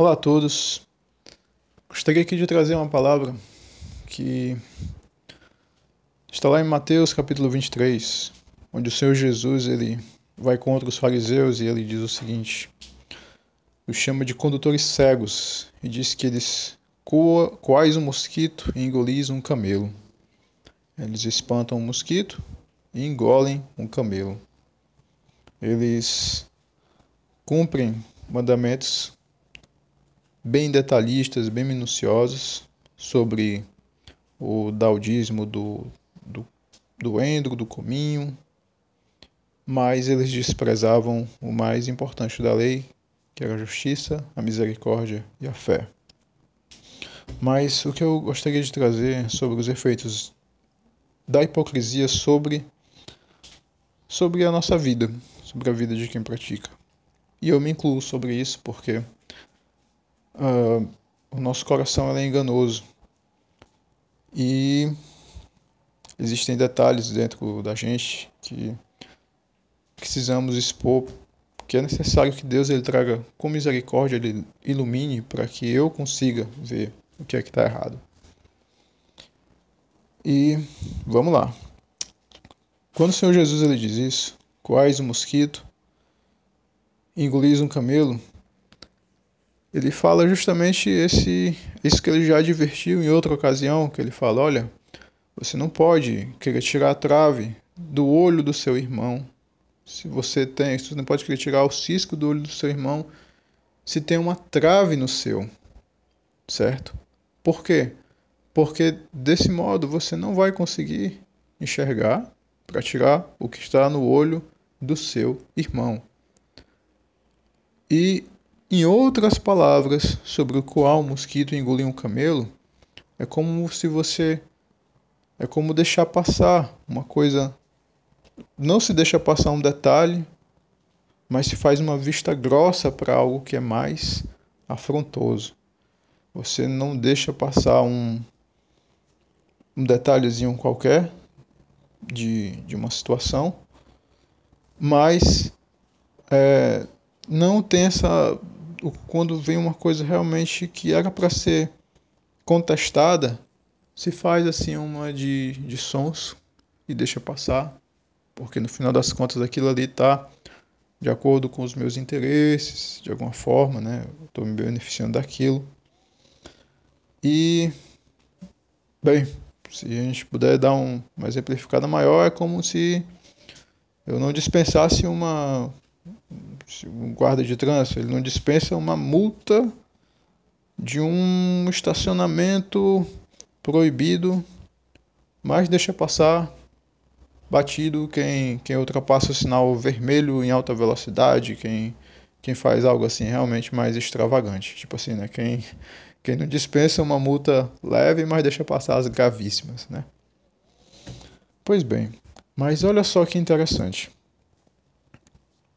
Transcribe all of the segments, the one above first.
Olá a todos. Gostaria aqui de trazer uma palavra que está lá em Mateus capítulo 23, onde o Senhor Jesus ele vai contra os fariseus e ele diz o seguinte: os chama de condutores cegos e diz que eles coais um mosquito e engolis um camelo. Eles espantam um mosquito e engolem um camelo. Eles cumprem mandamentos bem detalhistas, bem minuciosos sobre o daudismo do, do, do endro, do cominho, mas eles desprezavam o mais importante da lei, que era a justiça, a misericórdia e a fé. Mas o que eu gostaria de trazer sobre os efeitos da hipocrisia sobre sobre a nossa vida, sobre a vida de quem pratica. E eu me incluo sobre isso porque uh, o nosso coração é enganoso e existem detalhes dentro da gente que precisamos expor que é necessário que Deus ele traga com misericórdia, ele ilumine para que eu consiga ver o que é que está errado. E vamos lá. Quando o Senhor Jesus ele diz isso, quais o mosquito, engolis um camelo, ele fala justamente esse, isso que ele já advertiu em outra ocasião, que ele fala, olha, você não pode querer tirar a trave do olho do seu irmão. Se você tem, você não pode querer tirar o cisco do olho do seu irmão se tem uma trave no seu, certo? Por quê? Porque desse modo você não vai conseguir enxergar para tirar o que está no olho do seu irmão. E em outras palavras, sobre o qual o mosquito engoliu um camelo, é como se você. É como deixar passar uma coisa. Não se deixa passar um detalhe, mas se faz uma vista grossa para algo que é mais afrontoso. Você não deixa passar um, um detalhezinho qualquer de, de uma situação, mas é, não tem essa quando vem uma coisa realmente que era para ser contestada, se faz assim uma de, de sons e deixa passar, porque no final das contas aquilo ali está de acordo com os meus interesses, de alguma forma, né? Estou me beneficiando daquilo. E, bem, se a gente puder dar um, uma exemplificada maior, é como se eu não dispensasse uma, um guarda de trânsito, ele não dispensa uma multa de um estacionamento proibido, mas deixa passar batido quem, quem ultrapassa o sinal vermelho em alta velocidade, quem, quem faz algo assim realmente mais extravagante. Tipo assim, né? Quem, quem não dispensa uma multa leve, mas deixa passar as gravíssimas, né? Pois bem, mas olha só que interessante.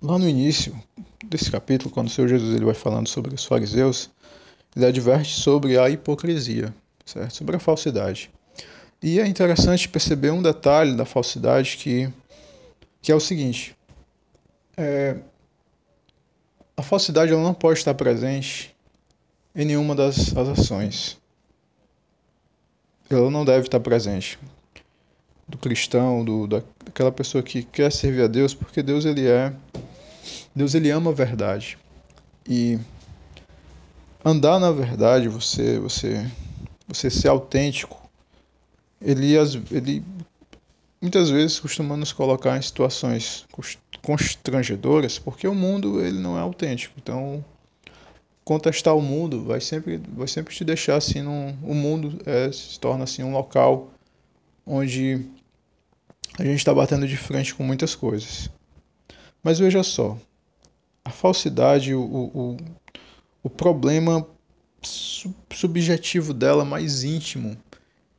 Lá no início desse capítulo, quando o Senhor Jesus ele vai falando sobre os fariseus, ele adverte sobre a hipocrisia, certo? sobre a falsidade. E é interessante perceber um detalhe da falsidade que, que é o seguinte: é, a falsidade ela não pode estar presente em nenhuma das, ações. Ela não deve estar presente do cristão, do, daquela pessoa que quer servir a Deus, porque Deus ele é Deus ele ama a verdade. E andar na verdade, você você você ser autêntico, ele ele muitas vezes costuma nos colocar em situações constrangedoras, porque o mundo ele não é autêntico. Então, contestar o mundo vai sempre vai sempre te deixar assim num, o mundo é, se torna assim um local onde a gente está batendo de frente com muitas coisas. Mas veja só, a falsidade, o, o, o problema subjetivo dela mais íntimo,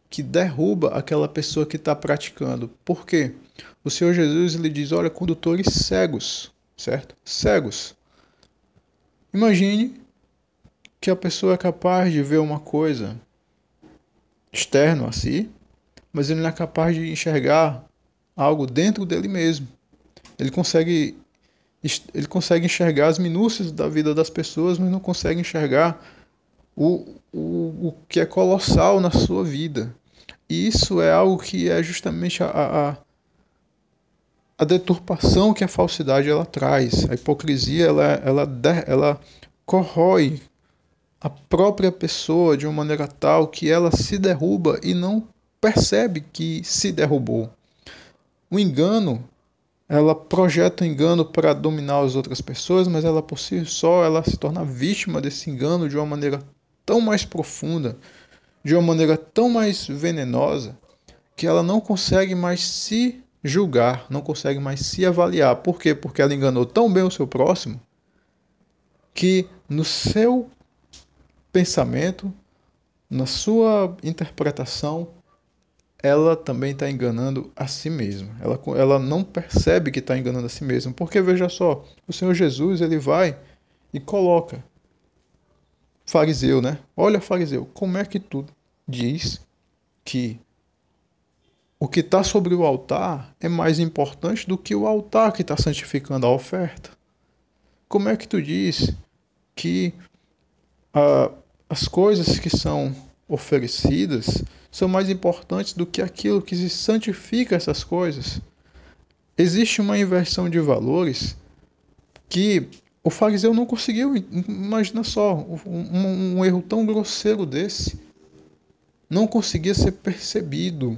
que derruba aquela pessoa que está praticando. Por quê? O Senhor Jesus ele diz: olha, condutores cegos, certo? Cegos. Imagine que a pessoa é capaz de ver uma coisa externo a si, mas ele não é capaz de enxergar algo dentro dele mesmo. Ele consegue ele consegue enxergar as minúcias da vida das pessoas, mas não consegue enxergar o, o, o que é colossal na sua vida. E isso é algo que é justamente a, a, a deturpação que a falsidade ela traz. A hipocrisia ela, ela, ela corrói a própria pessoa de uma maneira tal que ela se derruba e não percebe que se derrubou. O engano, ela projeta o engano para dominar as outras pessoas, mas ela por si só ela se torna vítima desse engano de uma maneira tão mais profunda, de uma maneira tão mais venenosa, que ela não consegue mais se julgar, não consegue mais se avaliar. Por quê? Porque ela enganou tão bem o seu próximo que no seu pensamento, na sua interpretação, ela também está enganando a si mesma. Ela, ela não percebe que está enganando a si mesma. Porque veja só, o Senhor Jesus ele vai e coloca fariseu, né? Olha, fariseu, como é que tu diz que o que está sobre o altar é mais importante do que o altar que está santificando a oferta? Como é que tu diz que ah, as coisas que são oferecidas são mais importantes do que aquilo que se santifica essas coisas. Existe uma inversão de valores que o fariseu não conseguiu. Imagina só, um, um erro tão grosseiro desse não conseguia ser percebido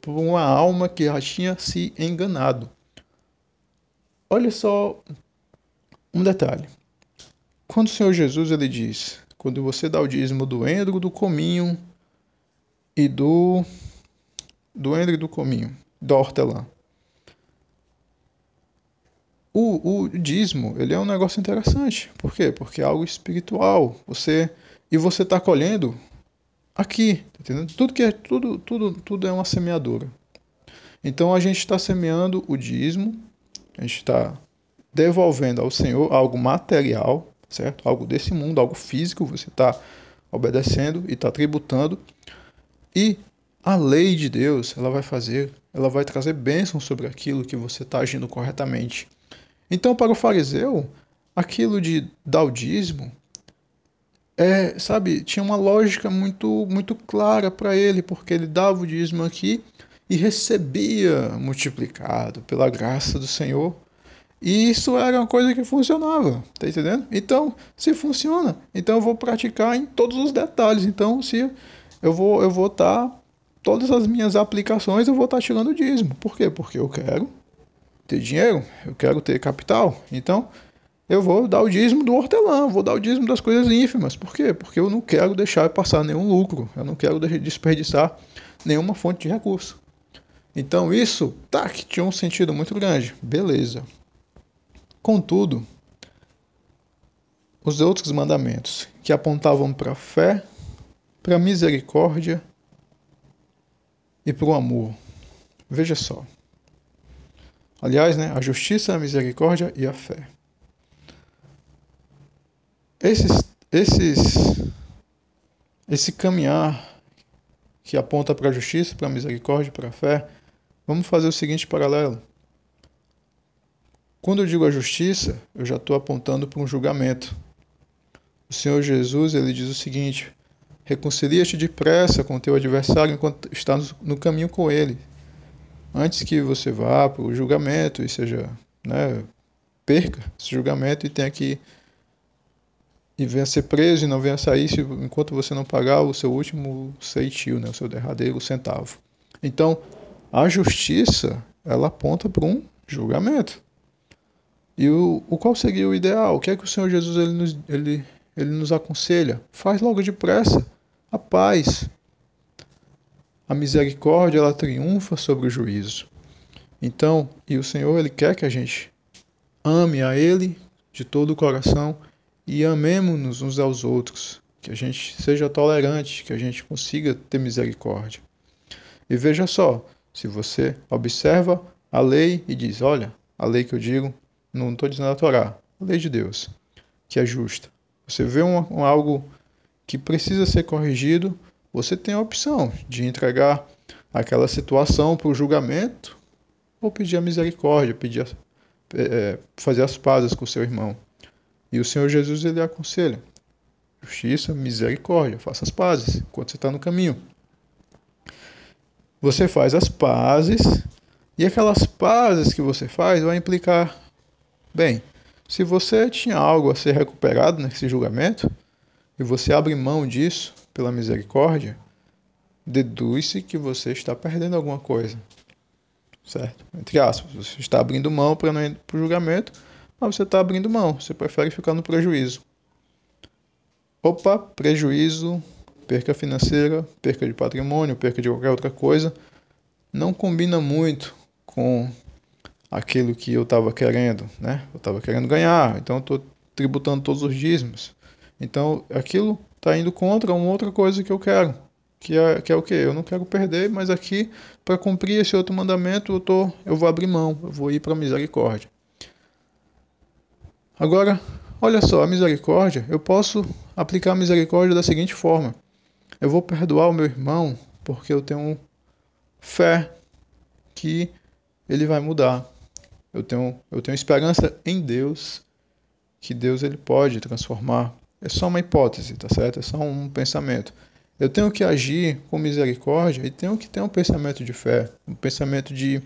por uma alma que já tinha se enganado. Olha só um detalhe. Quando o Senhor Jesus ele diz: quando você dá o dízimo do endro, do cominho e do do endro e do cominho, da hortelã. O, o dízimo, ele é um negócio interessante. Por quê? Porque é algo espiritual. Você e você está colhendo aqui, tá? Tudo que é tudo, tudo, tudo é uma semeadura. Então a gente está semeando o dízimo, a gente está devolvendo ao Senhor algo material, certo? Algo desse mundo, algo físico, você está obedecendo e está tributando. E a lei de Deus, ela vai fazer, ela vai trazer bênção sobre aquilo que você está agindo corretamente. Então, para o fariseu, aquilo de dar o dízimo, é, sabe, tinha uma lógica muito, muito clara para ele, porque ele dava o dízimo aqui e recebia multiplicado pela graça do Senhor e isso era uma coisa que funcionava, tá entendendo? Então, se funciona, então eu vou praticar em todos os detalhes. Então, se eu vou eu vou estar tá, todas as minhas aplicações eu vou estar tá tirando dízimo. Por quê? Porque eu quero ter dinheiro, eu quero ter capital. Então, eu vou dar o dízimo do hortelã, vou dar o dízimo das coisas ínfimas. Por quê? Porque eu não quero deixar passar nenhum lucro, eu não quero desperdiçar nenhuma fonte de recurso. Então, isso, que tinha um sentido muito grande. Beleza. Contudo, os outros mandamentos, que apontavam para a fé, para a misericórdia e para o amor. Veja só. Aliás, né, a justiça, a misericórdia e a fé. Esses, esses, esse caminhar que aponta para a justiça, para a misericórdia para a fé, vamos fazer o seguinte paralelo. Quando eu digo a justiça, eu já estou apontando para um julgamento. O Senhor Jesus ele diz o seguinte: reconcilia-te depressa com teu adversário enquanto estás no caminho com ele, antes que você vá para o julgamento e seja, né, perca esse julgamento e tenha que e venha ser preso e não venha sair se, enquanto você não pagar o seu último ceitil, né, o seu derradeiro centavo. Então, a justiça ela aponta para um julgamento. E o, o qual seria o ideal? O que é que o Senhor Jesus ele nos, ele, ele nos aconselha? Faz logo depressa a paz. A misericórdia ela triunfa sobre o juízo. Então, e o Senhor ele quer que a gente ame a Ele de todo o coração e amemos-nos uns aos outros, que a gente seja tolerante, que a gente consiga ter misericórdia. E veja só, se você observa a lei e diz, olha, a lei que eu digo não estou dizendo a Torá, a lei de Deus, que é justa. Você vê um, um, algo que precisa ser corrigido, você tem a opção de entregar aquela situação para o julgamento ou pedir a misericórdia, pedir é, fazer as pazes com o seu irmão. E o Senhor Jesus ele aconselha: justiça, misericórdia, faça as pazes enquanto você está no caminho. Você faz as pazes e aquelas pazes que você faz vai implicar, bem, se você tinha algo a ser recuperado nesse julgamento e você abre mão disso pela misericórdia, deduz-se que você está perdendo alguma coisa. Certo? Entre aspas, você está abrindo mão para não ir para o julgamento, mas você está abrindo mão, você prefere ficar no prejuízo. Opa, prejuízo, perca financeira, perca de patrimônio, perca de qualquer outra coisa, não combina muito com aquilo que eu estava querendo, né? Eu estava querendo ganhar, então eu estou tributando todos os dízimos. Então aquilo está indo contra uma outra coisa que eu quero, que é, que é o que? Eu não quero perder, mas aqui, para cumprir esse outro mandamento, eu, tô, eu vou abrir mão, eu vou ir para a misericórdia. Agora, olha só, a misericórdia, eu posso aplicar a misericórdia da seguinte forma: eu vou perdoar o meu irmão porque eu tenho fé que ele vai mudar. Eu tenho, eu tenho esperança em Deus, que Deus ele pode transformar. É só uma hipótese, tá certo? É só um pensamento. Eu tenho que agir com misericórdia e tenho que ter um pensamento de fé, um pensamento de,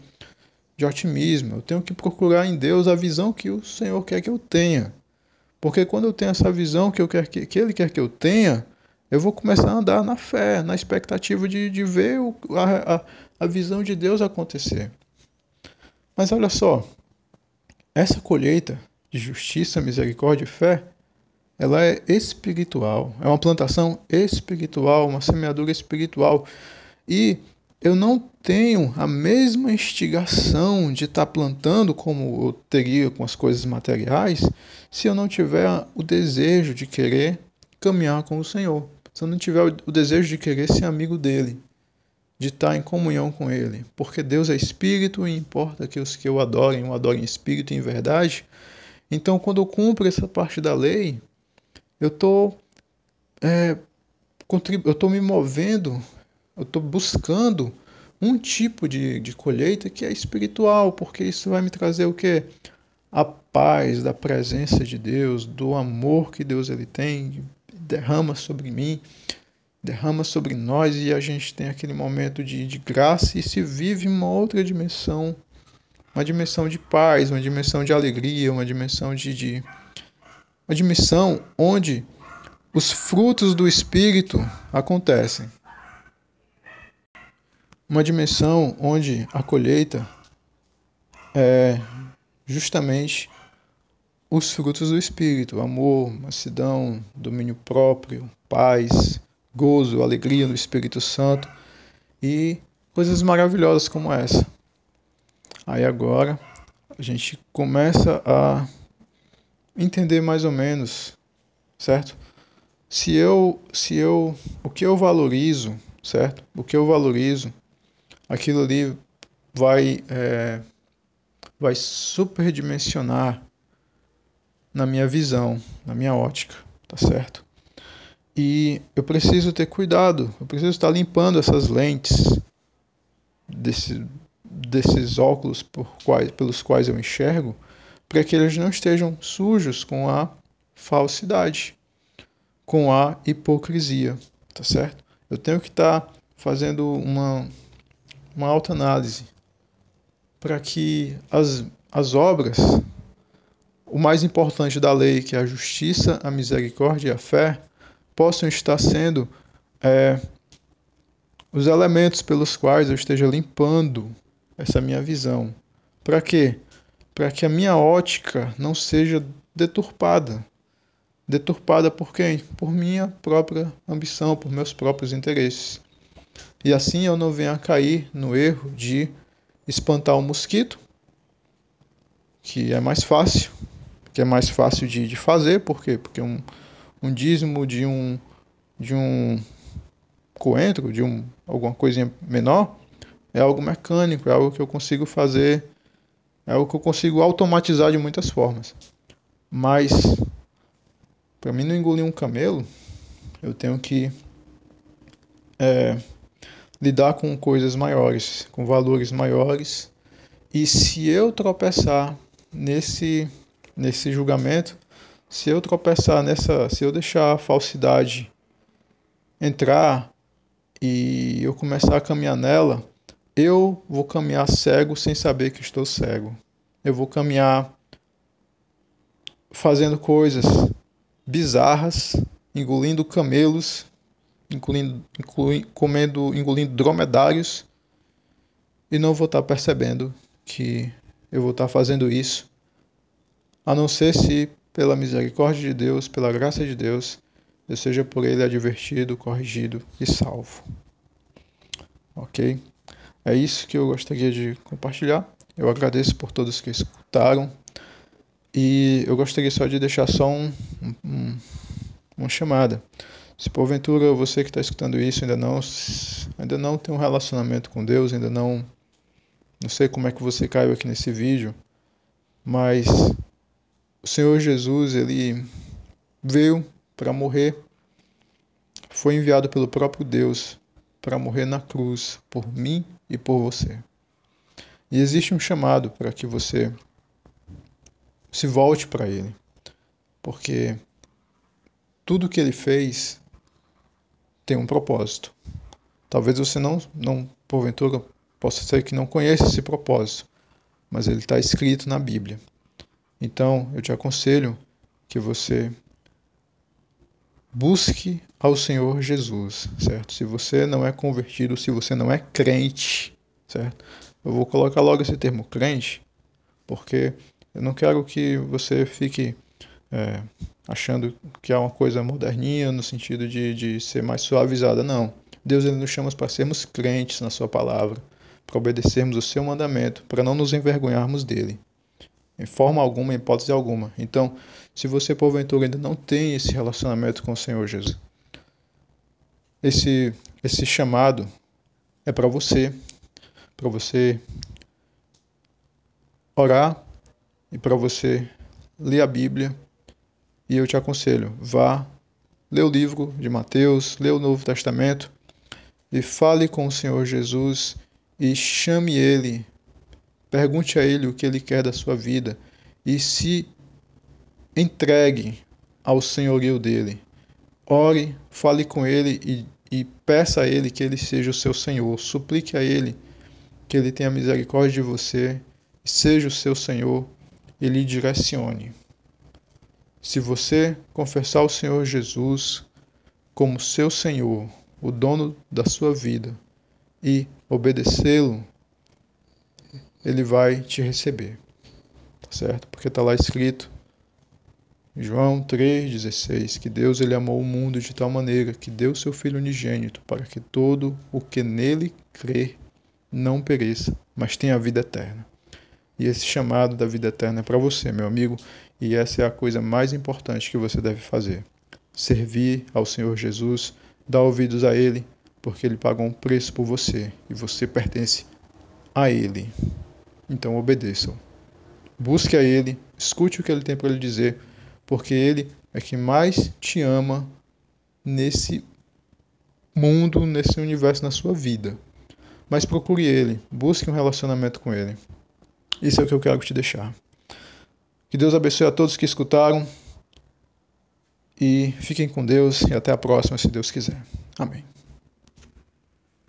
de otimismo. Eu tenho que procurar em Deus a visão que o Senhor quer que eu tenha. Porque quando eu tenho essa visão que, eu quero que, que Ele quer que eu tenha, eu vou começar a andar na fé, na expectativa de, de ver o, a, a, a visão de Deus acontecer. Mas olha só, essa colheita de justiça, misericórdia e fé ela é espiritual, é uma plantação espiritual, uma semeadura espiritual. E eu não tenho a mesma instigação de estar tá plantando como eu teria com as coisas materiais se eu não tiver o desejo de querer caminhar com o Senhor, se eu não tiver o desejo de querer ser amigo dele, de estar em comunhão com ele, porque Deus é espírito e importa que os que eu adorem, o adorem em espírito e em verdade. Então, quando eu cumpro essa parte da lei, eu tô é, eu tô me movendo, eu tô buscando um tipo de, de colheita que é espiritual, porque isso vai me trazer o que? A paz da presença de Deus, do amor que Deus ele tem, derrama sobre mim, derrama sobre nós e a gente tem aquele momento de, de graça e se vive uma outra dimensão, uma dimensão de paz, uma dimensão de alegria, uma dimensão de, de uma dimensão onde os frutos do Espírito acontecem. Uma dimensão onde a colheita é justamente os frutos do Espírito: amor, mansidão, domínio próprio, paz, gozo, alegria no Espírito Santo e coisas maravilhosas como essa. Aí agora a gente começa a entender mais ou menos, certo? Se eu, se eu, o que eu valorizo, certo? O que eu valorizo, aquilo ali vai, é, vai superdimensionar na minha visão, na minha ótica, tá certo? E eu preciso ter cuidado, eu preciso estar limpando essas lentes desse, desses óculos quais, pelos quais eu enxergo, para que eles não estejam sujos com a falsidade, com a hipocrisia, tá certo? Eu tenho que estar fazendo uma, uma autoanálise para que as, as obras, o mais importante da lei, que é a justiça, a misericórdia e a fé, possam estar sendo é, os elementos pelos quais eu esteja limpando essa minha visão. Para quê? para que a minha ótica não seja deturpada. Deturpada por quem? Por minha própria ambição, por meus próprios interesses. E assim eu não venha a cair no erro de espantar o mosquito, que é mais fácil, que é mais fácil de, de fazer, por quê? Porque um, um dízimo de um, de um coentro, de um, alguma coisinha menor, é algo mecânico, é algo que eu consigo fazer é o que eu consigo automatizar de muitas formas. Mas para mim não engolir um camelo, eu tenho que é, lidar com coisas maiores, com valores maiores. E se eu tropeçar nesse nesse julgamento, se eu tropeçar nessa, se eu deixar a falsidade entrar e eu começar a caminhar nela, eu vou caminhar cego sem saber que estou cego. Eu vou caminhar fazendo coisas bizarras, engolindo camelos, engolindo, comendo, engolindo dromedários e não vou estar percebendo que eu vou estar fazendo isso, a não ser se, pela misericórdia de Deus, pela graça de Deus, eu seja por Ele advertido, corrigido e salvo. Ok? É isso que eu gostaria de compartilhar. Eu agradeço por todos que escutaram. E eu gostaria só de deixar só um, um, uma chamada. Se porventura você que está escutando isso ainda não, ainda não tem um relacionamento com Deus, ainda não não sei como é que você caiu aqui nesse vídeo, mas o Senhor Jesus, ele veio para morrer, foi enviado pelo próprio Deus para morrer na cruz por mim e por você. E existe um chamado para que você se volte para ele, porque tudo que ele fez tem um propósito. Talvez você não, não porventura Possa ser que não conheça esse propósito, mas ele está escrito na Bíblia. Então, eu te aconselho que você busque ao Senhor Jesus, certo? Se você não é convertido, se você não é crente, certo? Eu vou colocar logo esse termo crente, porque eu não quero que você fique é, achando que é uma coisa moderninha no sentido de, de ser mais suavizada. Não. Deus ele nos chama para sermos crentes na Sua palavra para obedecermos o seu mandamento, para não nos envergonharmos dele. Em forma alguma, em hipótese alguma. Então, se você porventura ainda não tem esse relacionamento com o Senhor Jesus, esse, esse chamado é para você, para você orar e para você ler a Bíblia. E eu te aconselho, vá ler o livro de Mateus, lê o Novo Testamento e fale com o Senhor Jesus e chame ele, pergunte a ele o que ele quer da sua vida e se entregue ao senhorio dele. Ore, fale com ele e, e peça a ele que ele seja o seu Senhor. Suplique a ele que ele tenha misericórdia de você, seja o seu Senhor e lhe direcione. Se você confessar o Senhor Jesus como seu Senhor, o dono da sua vida, e obedecê-lo, ele vai te receber. Tá certo? Porque está lá escrito João 3,16 que Deus ele amou o mundo de tal maneira que deu seu Filho unigênito para que todo o que nele crê não pereça, mas tenha a vida eterna. E esse chamado da vida eterna é para você, meu amigo, e essa é a coisa mais importante que você deve fazer. Servir ao Senhor Jesus, dar ouvidos a Ele, porque ele pagou um preço por você e você pertence a ele. Então obedeçam. Busque a ele, escute o que ele tem para lhe dizer, porque ele é que mais te ama nesse mundo, nesse universo, na sua vida. Mas procure ele, busque um relacionamento com ele. Isso é o que eu quero te deixar. Que Deus abençoe a todos que escutaram. E fiquem com Deus e até a próxima, se Deus quiser. Amém.